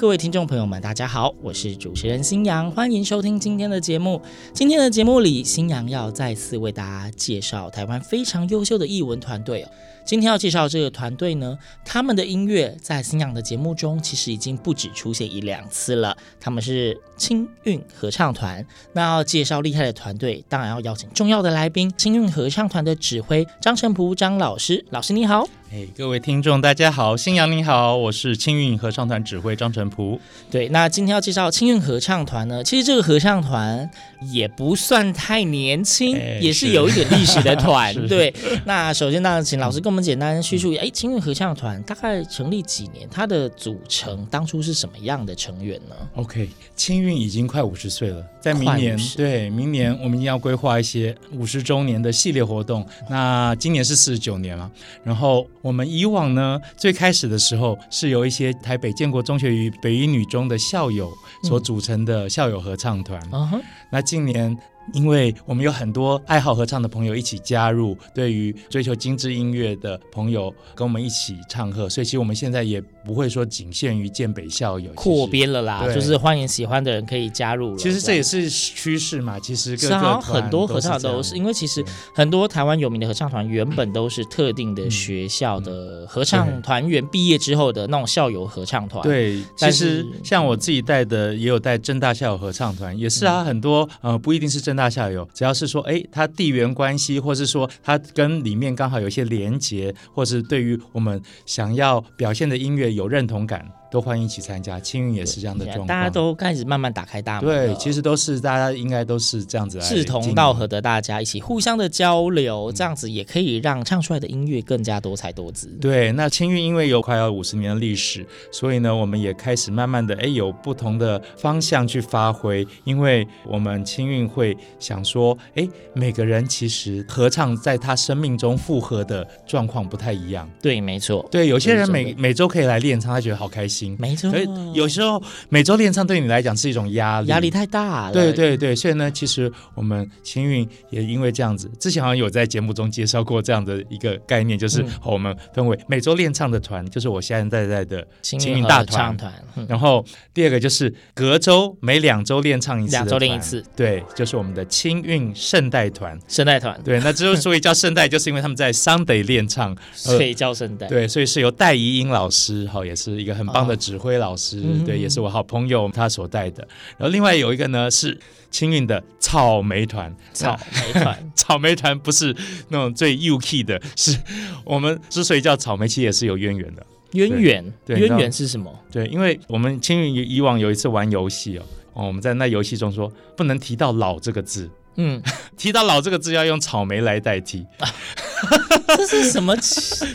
各位听众朋友们，大家好，我是主持人新阳，欢迎收听今天的节目。今天的节目里，新阳要再次为大家介绍台湾非常优秀的艺文团队哦。今天要介绍这个团队呢，他们的音乐在新阳的节目中其实已经不止出现一两次了。他们是青韵合唱团。那要介绍厉害的团队，当然要邀请重要的来宾——青韵合唱团的指挥张成璞张老师。老师你好。哎，各位听众，大家好，新阳你好，我是青韵合唱团指挥张成璞。对，那今天要介绍青韵合唱团呢，其实这个合唱团也不算太年轻，哎也是有一点历史的团 对。那首先，当然请老师跟我们简单叙述，哎，青韵合唱团大概成立几年？它的组成当初是什么样的成员呢？OK，青韵已经快五十岁了，在明年对明年我们一定要规划一些五十周年的系列活动。那今年是四十九年了，然后我们以往呢，最开始的时候是由一些台北建国中学与北一女中的校友所组成的校友合唱团。嗯，那近年，因为我们有很多爱好合唱的朋友一起加入，对于追求精致音乐的朋友跟我们一起唱和，所以其实我们现在也不会说仅限于建北校友，扩。编了啦，就是欢迎喜欢的人可以加入了。其实这也是。趋势嘛，其实各是啊，个团很多合唱团都是，因为其实很多台湾有名的合唱团原本都是特定的学校的合唱团员毕业之后的那种校友合唱团。，对，其但是实像我自己带的，也有带正大校友合唱团，也是啊，很多呃不一定是正大校友，只要是说哎，他地缘关系，或是说他跟里面刚好有一些连结，或是对于我们想要表现的音乐有认同感，都欢迎一起参加。青韵也是这样的状况，大家都开始慢慢打开大门。对，其实都是大家应该都是这样子来志同道合的大家一起互相的交流，这样子也可以让唱出来的音乐更加多彩多姿。对，那青韵因为有快要五十年的历史，所以呢，我们也开始慢慢的哎有不同的方向去发挥。因为我们青韵会想说，哎，每个人其实合唱在他生命中复合的状况不太一样。对，没错，对，有些人每每周可以来练唱，他觉得好开心。没错所以，有时候每周练唱对你来讲是一种压力，压力太大了。对对对，所以呢，其实我们青韵也因为这样子，之前好像有在节目中介绍过这样的一个概念，就是嗯我们分为每周练唱的团，就是我现在在的青青韵大唱团。团，嗯然后第二个就是隔周每两周练唱一次两，周练一次，对，就是我们的青韵圣代团。圣代团，对，那之所以叫圣代，就是因为他们在 Sunday 练唱，呃所以叫圣代。对，所以是由戴怡英老师，哈，也是一个很棒的指挥老师，嗯对，也是我好朋友他所带的。然后另外有一个呢是青韵的草莓团，草莓团，草莓团不是那种最 U key 的，是我们之所以叫草莓，其实也是有渊源的。渊源，渊源是什么？对，因为我们青韵以往有一次玩游戏哦，哦，我们在那游戏中说不能提到老这个字，嗯，提到老这个字要用草莓来代替。这是什么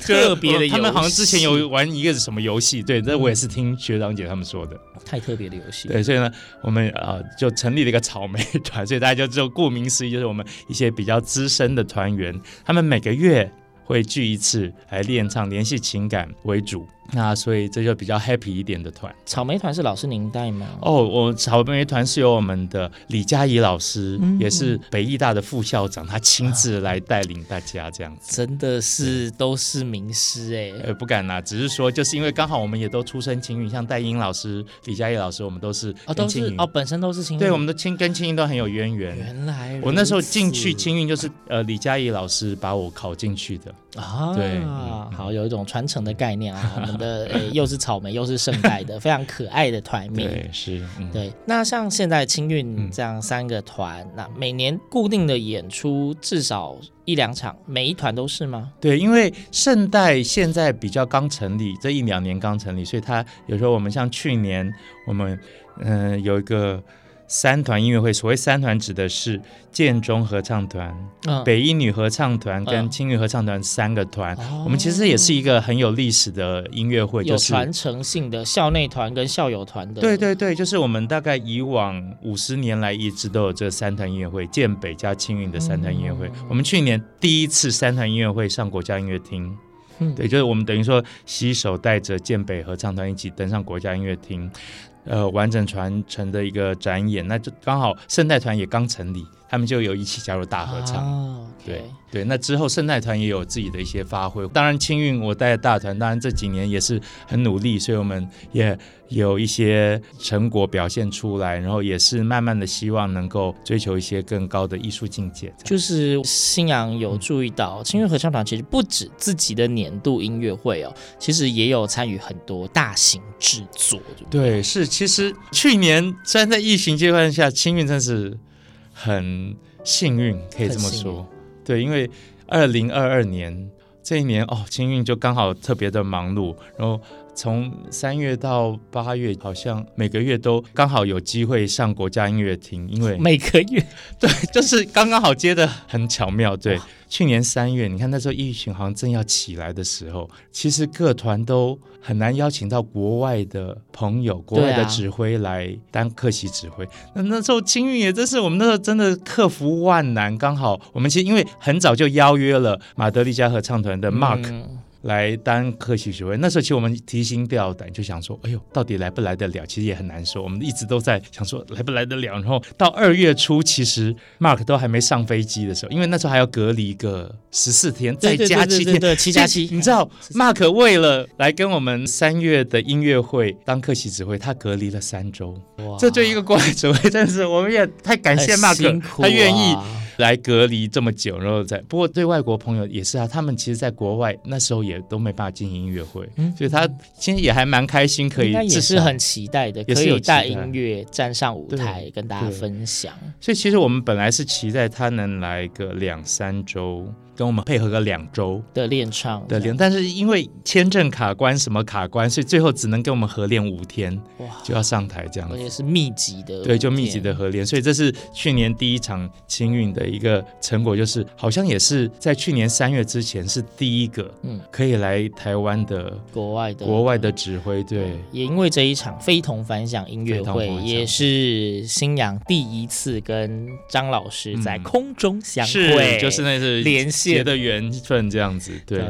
特别的游戏？他们好像之前有玩一个什么游戏，对，这我也是听学长姐他们说的。太特别的游戏。对，所以呢，我们呃就成立了一个草莓团，所以大家就就顾名思义，就是我们一些比较资深的团员，他们每个月会聚一次来练唱，联系情感为主。那所以这就比较 happy 一点的团草莓团是老师您带吗？哦。我草莓团是由我们的李佳怡老师，嗯也是北艺大的副校长，他亲自来带领大家这样子。真的是都是名师哎。呃，不敢啦，只是说，就是因为刚好我们也都出身青云，像戴英老师、李佳怡老师，我们都是哦，都是哦，本身都是青韵。对，我们的青跟青韵都很有渊源。原来我那时候进去青运，就是呃李佳怡老师把我考进去的。啊，对嗯好，有一种传承的概念啊。的 诶又是草莓又是圣代的非常可爱的团名。对，是，嗯、对。那像现在青运这样三个团，嗯、那每年固定的演出至少一两场，每一团都是吗？对，因为圣代现在比较刚成立，这一两年刚成立，所以他有时候我们像去年我们嗯、呃、有一个。三团音乐会，所谓三团指的是建中合唱团、嗯、北一女合唱团跟青云合唱团三个团。嗯、我们其实也是一个很有历史的音乐会，就是有传承性的校内团跟校友团的。对对对，就是我们大概以往五十年来一直都有这三团音乐会，建北加青云的三团音乐会。嗯、我们去年第一次三团音乐会上国家音乐厅，嗯、对，就是我们等于说携手带着建北合唱团一起登上国家音乐厅。呃，完整传承的一个展演，那就刚好圣代团也刚成立，他们就有一起加入大合唱。哦 okay、对对，那之后圣代团也有自己的一些发挥。当然青运我带的大团，当然这几年也是很努力，所以我们也有一些成果表现出来，然后也是慢慢的希望能够追求一些更高的艺术境界。就是新阳有注意到，青运合唱团其实不止自己的年度音乐会哦，其实也有参与很多大型制作。对，对，是。其实去年虽然在疫情阶段下，青运真是很幸运，可以这么说。对，因为二零二二年这一年哦，青运就刚好特别的忙碌，然后。从三月到八月，好像每个月都刚好有机会上国家音乐厅，因为每个月 对，就是刚刚好接的很巧妙。对，去年三月，你看那时候疫情好像正要起来的时候，其实各团都很难邀请到国外的朋友、国外的指挥来当客席指挥。那、啊、那时候青运也真是我们那时候真的克服万难，刚好我们其实因为很早就邀约了马德里加合唱团的 Mark、嗯。来当客席指挥，那时候其实我们提心吊胆，就想说，哎呦，到底来不来得了？其实也很难说。我们一直都在想说，来不来得了？然后到二月初，其实 Mark 都还没上飞机的时候，因为那时候还要隔离个十四天，再加七天，对，七加七。你知道，Mark 为了来跟我们三月的音乐会当客席指挥，他隔离了三周。哇，这就一个国外指挥，真是我们也太感谢 Mark，他愿意。来隔离这么久，然后再不过对外国朋友也是啊，他们其实在国外那时候也都没办法进行音乐会，嗯，所以他其实也还蛮开心，可以也是很期待的，可以带音乐站上舞台跟大家分享。所以其实我们本来是期待他能来个两三周。跟我们配合个两周的练唱的练，但是因为签证卡关，什么卡关，所以最后只能跟我们合练五天，哇，就要上台这样子，而且是密集的，对，就密集的合练，所以这是去年第一场清运的一个成果，就是好像也是在去年三月之前是第一个，嗯，可以来台湾的国外的国外的指挥，对，也因为这一场非同凡响音乐会，也是新阳第一次跟张老师在空中相会，是，就是那是联系。结的缘分这样子，对。对，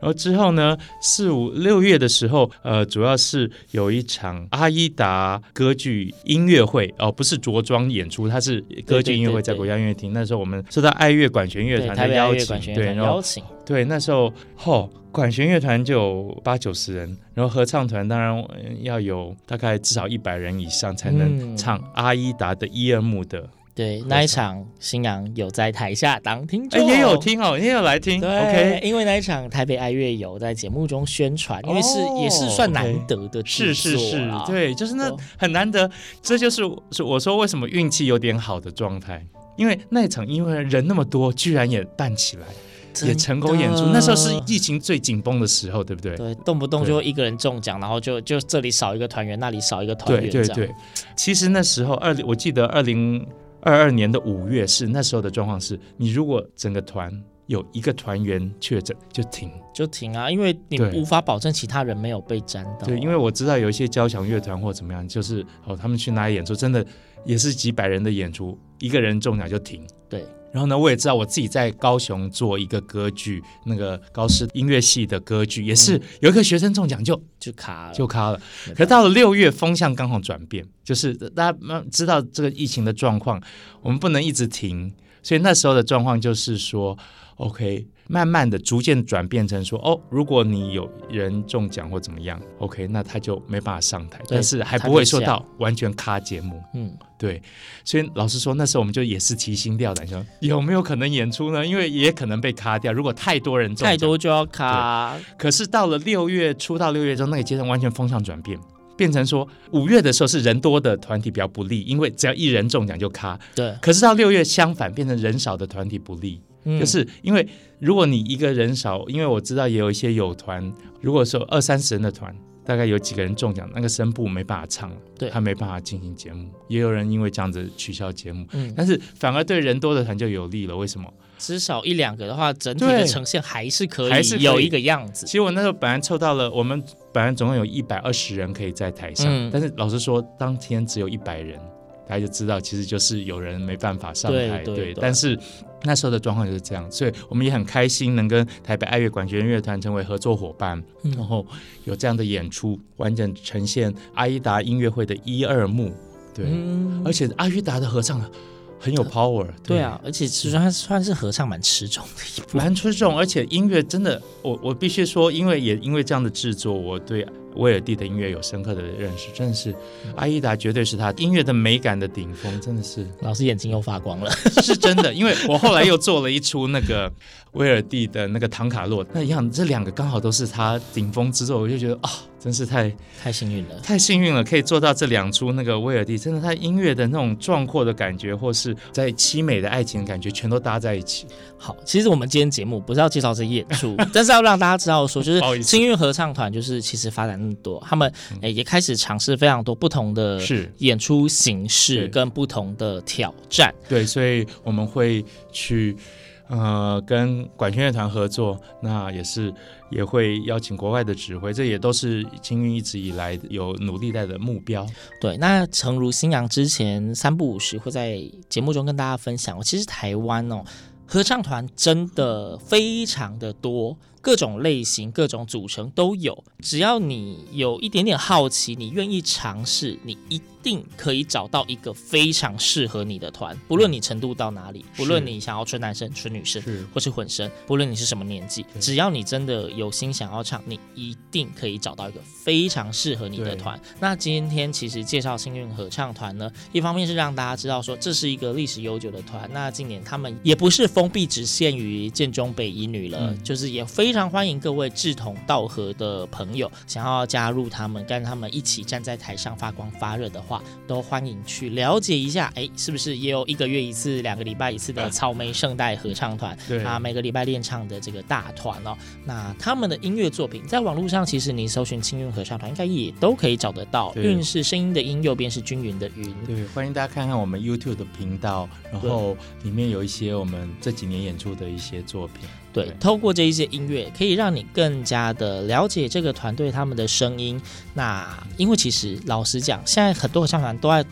然后之后呢，四五六月的时候，呃，主要是有一场阿依达歌剧音乐会哦，不是着装演出，它是歌剧音乐会，在国家音乐厅。那时候我们受到爱乐管弦乐团的邀请，对，邀请。对，那时候嚯，管弦乐团就有八九十人，然后合唱团当然要有大概至少一百人以上才能唱阿依达的一二幕的。对，那一场星洋有在台下当听众，也有听哦，也有来听。对，OK，因为那一场台北爱乐有在节目中宣传，因为是也是算难得的，是是是，对，就是那很难得，这就是是我说为什么运气有点好的状态，因为那一场因为人那么多，居然也办起来，也成功演出。那时候是疫情最紧绷的时候，对不对？对，动不动就一个人中奖，然后就就这里少一个团员，那里少一个团员，对对对。其实那时候二，我记得二零。二二年的五月是那时候的状况是，你如果整个团有一个团员确诊，就停就停啊，因为你无法保证其他人没有被沾到。对，因为我知道有一些交响乐团或怎么样，就是哦，他们去哪里演出，真的也是几百人的演出，一个人中奖就停。对。然后呢，我也知道我自己在高雄做一个歌剧，那个高师音乐系的歌剧，也是有一个学生中奖就就卡了，就卡了。可是到了六月，风向刚好转变，就是大家知道这个疫情的状况，我们不能一直停，所以那时候的状况就是说，OK。慢慢的、逐渐转变成说，哦，如果你有人中奖或怎么样，OK，那他就没办法上台，但是还不会说到完全卡节目。嗯，对。所以老实说，那时候我们就也是提心吊胆，说 有没有可能演出呢？因为也可能被卡掉。如果太多人中奖，太多就要卡。可是到了六月初到六月中那个阶段，完全风向转变，变成说五月的时候是人多的团体比较不利，因为只要一人中奖就卡。对。可是到六月相反，变成人少的团体不利。就是因为如果你一个人少，因为我知道也有一些友团，如果说二三十人的团，大概有几个人中奖，那个声部没办法唱，对，他没办法进行节目。也有人因为这样子取消节目，嗯，但是反而对人多的团就有利了。为什么？至少一两个的话，整体的呈现还是可以，还是有一个样子。其实我那时候本来凑到了，我们本来总共有一百二十人可以在台上，嗯，但是老实说，当天只有一百人。大家就知道，其实就是有人没办法上台，对，对，对，对。但是那时候的状况就是这样，所以我们也很开心能跟台北爱乐管弦乐团成为合作伙伴，嗯，然后有这样的演出，完整呈现阿依达音乐会的一二幕。对，嗯，而且阿依达的合唱很有 power，对，对啊，而且其实他算是合唱蛮持重的一部，蛮持重，而且音乐真的，我我必须说，因为也因为这样的制作，我对。威尔第的音乐有深刻的认识，真的是阿依达绝对是他音乐的美感的顶峰，真的是。老师眼睛又发光了，是真的，因为我后来又做了一出那个威尔第的那个唐卡洛，那一样，这两个刚好都是他顶峰之作，我就觉得啊。哦真是太太幸运了，太幸运了，可以做到这两出那个威尔第，真的他音乐的那种壮阔的感觉，或是在凄美的爱情的感觉，全都搭在一起。好，其实我们今天节目不是要介绍这演出，但是要让大家知道说，就是幸运合唱团，就是其实发展那么多，他们诶也开始尝试非常多不同的演出形式跟不同的挑战。对，所以我们会去。呃，跟管弦乐团合作，那也是也会邀请国外的指挥，这也都是青韵一直以来有努力在的目标。对，那诚如新阳之前三不五时会在节目中跟大家分享，其实台湾哦，合唱团真的非常的多。各种类型、各种组成都有，只要你有一点点好奇，你愿意尝试，你一定可以找到一个非常适合你的团。不论你程度到哪里，不论你想要纯男生、纯女生，或是混声，不论你是什么年纪，只要你真的有心想要唱，你一定可以找到一个非常适合你的团。那今天其实介绍幸运合唱团呢，一方面是让大家知道说这是一个历史悠久的团。那今年他们也不是封闭只限于建中北一女了，嗯、就是也非。非常欢迎各位志同道合的朋友，想要加入他们，跟他们一起站在台上发光发热的话，都欢迎去了解一下。哎，是不是也有一个月一次、两个礼拜一次的草莓圣代合唱团？对啊，每个礼拜练唱的这个大团哦。那他们的音乐作品在网络上，其实你搜寻青韵合唱团，应该也都可以找得到。韵是声音的音，右边是均匀的云。对，欢迎大家看看我们 YouTube 的频道，然后里面有一些我们这几年演出的一些作品。对，透过这一些音乐，可以让你更加的了解这个团队他们的声音。那因为其实老实讲，现在很多合唱团都在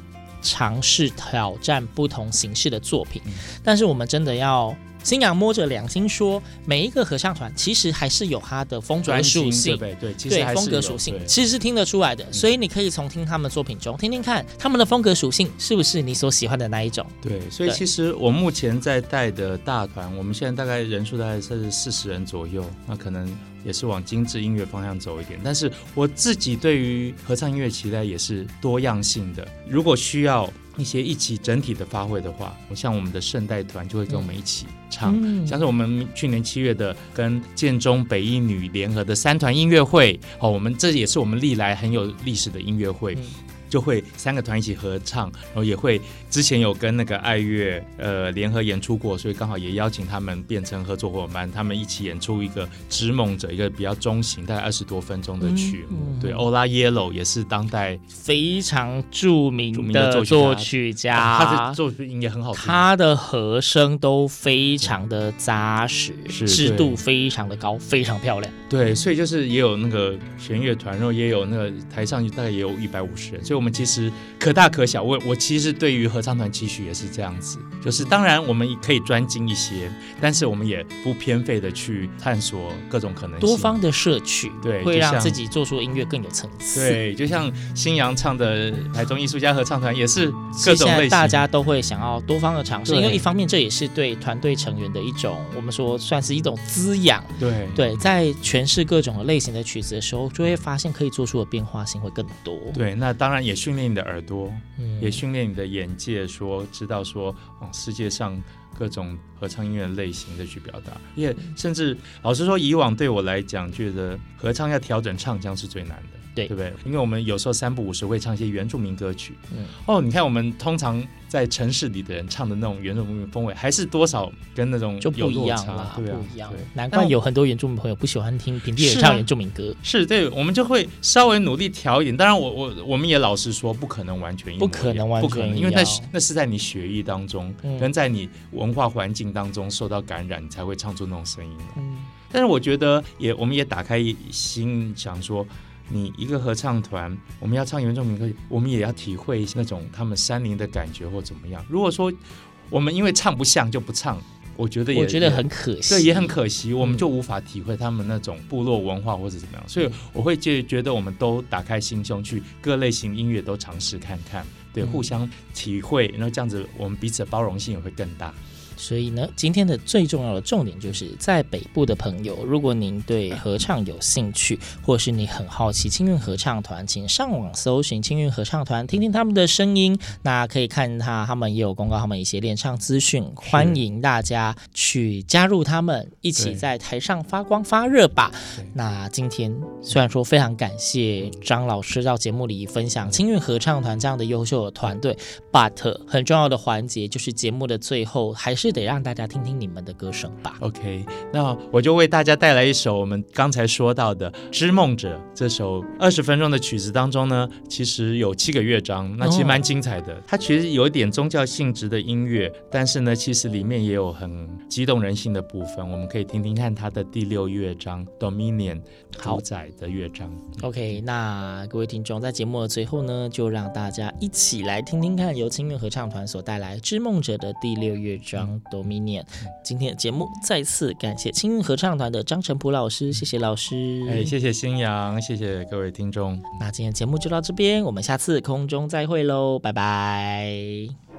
尝试挑战不同形式的作品，嗯、但是我们真的要。星洋摸着良心说，每一个合唱团其实还是有它的风格属性，对对，其实对风格属性其实是听得出来的，所以你可以从听他们作品中听听看他们的风格属性是不是你所喜欢的那一种。对，所以其实我目前在带的大团，我们现在大概人数大概是四十人左右，那可能也是往精致音乐方向走一点。但是我自己对于合唱音乐期待也是多样性的，如果需要。一些一起整体的发挥的话，我像我们的圣代团就会跟我们一起唱，嗯、像是我们去年七月的跟建中北一女联合的三团音乐会，哦，我们这也是我们历来很有历史的音乐会。嗯就会三个团一起合唱，然后也会之前有跟那个爱乐呃联合演出过，所以刚好也邀请他们变成合作伙伴，他们一起演出一个《织梦者》，一个比较中型，大概二十多分钟的曲目。嗯嗯、对，欧拉耶罗也是当代非常著名的作曲家，啊、他的作品也很好听，他的和声都非常的扎实，制度非常的高，非常漂亮。对，所以就是也有那个弦乐团，然后也有那个台上大概也有一百五十人，所以。们其实可大可小。我我其实对于合唱团期许也是这样子，就是当然我们可以专精一些，但是我们也不偏废的去探索各种可能性，多方的摄取，对，会让自己做出的音乐更有层次。对，就像新阳唱的台中艺术家合唱团也是各种类型，大家都会想要多方的尝试，因为一方面这也是对团队成员的一种，我们说算是一种滋养。对对，在诠释各种类型的曲子的时候，就会发现可以做出的变化性会更多。对，那当然也训练你的耳朵，嗯、也训练你的眼界说，说知道说，哦，世界上各种合唱音乐类型的去表达。也甚至老实说，以往对我来讲，觉得合唱要调整唱腔是最难的。对，对不对？因为我们有时候三不五时会唱一些原住民歌曲。嗯，哦，你看我们通常在城市里的人唱的那种原住民风味，还是多少跟那种有就不一样啦，对啊，不一样。难怪有很多原住民朋友不喜欢听平地人唱原住民歌。是，对，我们就会稍微努力调一点。当然我，我我我们也老实说，不可能完全一样，不可能完全不可能，因为那那是在你血液当中，嗯、跟在你文化环境当中受到感染，你才会唱出那种声音。嗯，但是我觉得也，我们也打开心想说。你一个合唱团，我们要唱原住民歌曲，我们也要体会那种他们山林的感觉或怎么样。如果说我们因为唱不像就不唱，我觉得也我觉得很可惜，对，也很可惜，我们就无法体会他们那种部落文化或者怎么样。所以我会觉觉得我们都打开心胸去各类型音乐都尝试看看，对，互相体会，然后这样子我们彼此的包容性也会更大。所以呢，今天的最重要的重点就是在北部的朋友，如果您对合唱有兴趣，或是你很好奇青韵合唱团，请上网搜寻青韵合唱团，听听他们的声音。那可以看他，他们也有公告他们一些练唱资讯，欢迎大家去加入他们，一起在台上发光发热吧。那今天虽然说非常感谢张老师到节目里分享青韵合唱团这样的优秀的团队，but 很重要的环节就是节目的最后还是。得让大家听听你们的歌声吧。OK，那我就为大家带来一首我们刚才说到的《织梦者》这首二十分钟的曲子当中呢，其实有七个乐章，那其实蛮精彩的。它其实有一点宗教性质的音乐，但是呢，其实里面也有很激动人心的部分。我们可以听听看它的第六乐章 Dominion 主宰的乐章。OK，那各位听众在节目的最后呢，就让大家一起来听听看由青乐合唱团所带来《织梦者》的第六乐章。Dominion，今天的节目再次感谢青韵合唱团的张成普老师，谢谢老师。哎，谢谢新阳，谢谢各位听众。那今天节目就到这边，我们下次空中再会喽，拜拜。